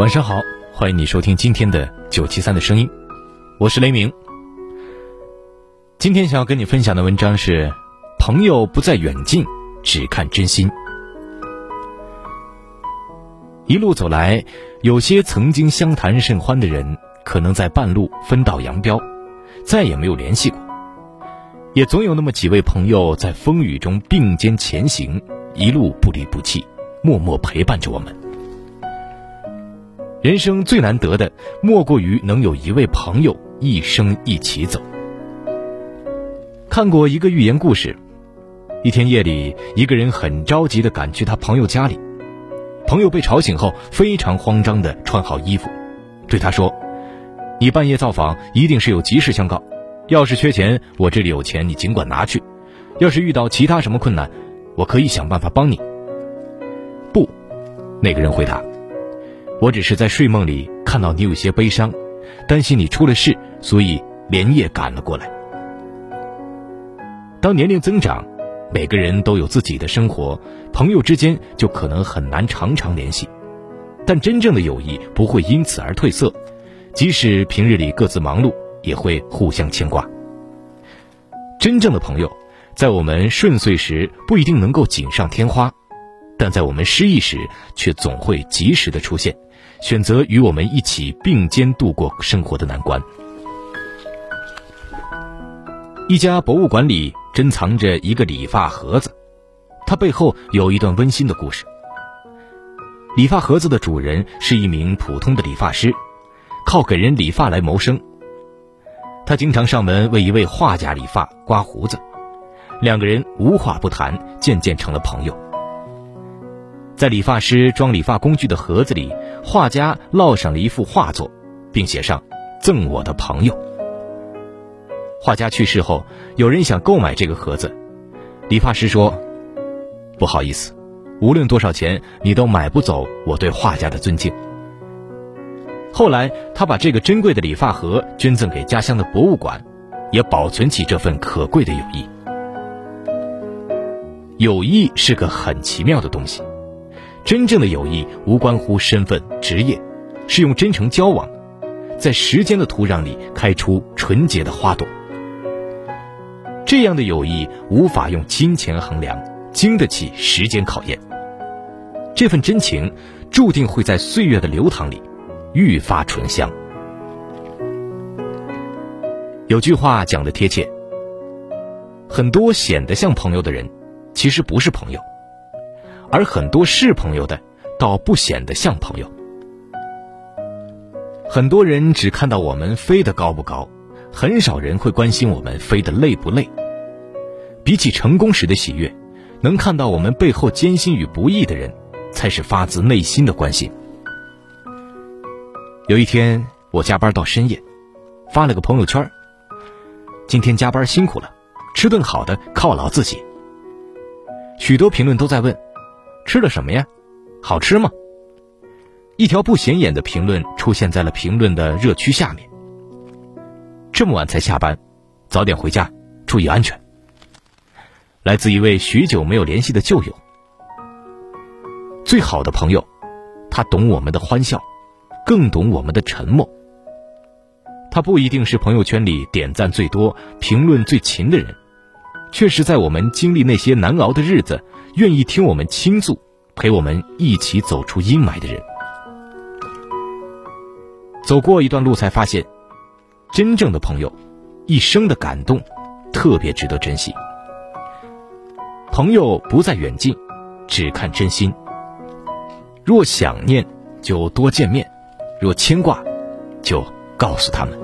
晚上好，欢迎你收听今天的九七三的声音，我是雷鸣。今天想要跟你分享的文章是：朋友不在远近，只看真心。一路走来，有些曾经相谈甚欢的人，可能在半路分道扬镳，再也没有联系过；也总有那么几位朋友，在风雨中并肩前行，一路不离不弃，默默陪伴着我们。人生最难得的，莫过于能有一位朋友一生一起走。看过一个寓言故事，一天夜里，一个人很着急的赶去他朋友家里，朋友被吵醒后，非常慌张的穿好衣服，对他说：“你半夜造访，一定是有急事相告。要是缺钱，我这里有钱，你尽管拿去；要是遇到其他什么困难，我可以想办法帮你。”不，那个人回答。我只是在睡梦里看到你有些悲伤，担心你出了事，所以连夜赶了过来。当年龄增长，每个人都有自己的生活，朋友之间就可能很难常常联系。但真正的友谊不会因此而褪色，即使平日里各自忙碌，也会互相牵挂。真正的朋友，在我们顺遂时不一定能够锦上添花，但在我们失意时，却总会及时的出现。选择与我们一起并肩度过生活的难关。一家博物馆里珍藏着一个理发盒子，它背后有一段温馨的故事。理发盒子的主人是一名普通的理发师，靠给人理发来谋生。他经常上门为一位画家理发、刮胡子，两个人无话不谈，渐渐成了朋友。在理发师装理发工具的盒子里，画家烙上了一幅画作，并写上“赠我的朋友”。画家去世后，有人想购买这个盒子，理发师说：“不好意思，无论多少钱，你都买不走我对画家的尊敬。”后来，他把这个珍贵的理发盒捐赠给家乡的博物馆，也保存起这份可贵的友谊。友谊是个很奇妙的东西。真正的友谊无关乎身份、职业，是用真诚交往，在时间的土壤里开出纯洁的花朵。这样的友谊无法用金钱衡量，经得起时间考验。这份真情注定会在岁月的流淌里愈发醇香。有句话讲的贴切：很多显得像朋友的人，其实不是朋友。而很多是朋友的，倒不显得像朋友。很多人只看到我们飞得高不高，很少人会关心我们飞得累不累。比起成功时的喜悦，能看到我们背后艰辛与不易的人，才是发自内心的关心。有一天，我加班到深夜，发了个朋友圈：“今天加班辛苦了，吃顿好的犒劳自己。”许多评论都在问。吃了什么呀？好吃吗？一条不显眼的评论出现在了评论的热区下面。这么晚才下班，早点回家，注意安全。来自一位许久没有联系的旧友。最好的朋友，他懂我们的欢笑，更懂我们的沉默。他不一定是朋友圈里点赞最多、评论最勤的人，却是在我们经历那些难熬的日子。愿意听我们倾诉，陪我们一起走出阴霾的人，走过一段路才发现，真正的朋友，一生的感动，特别值得珍惜。朋友不在远近，只看真心。若想念，就多见面；若牵挂，就告诉他们。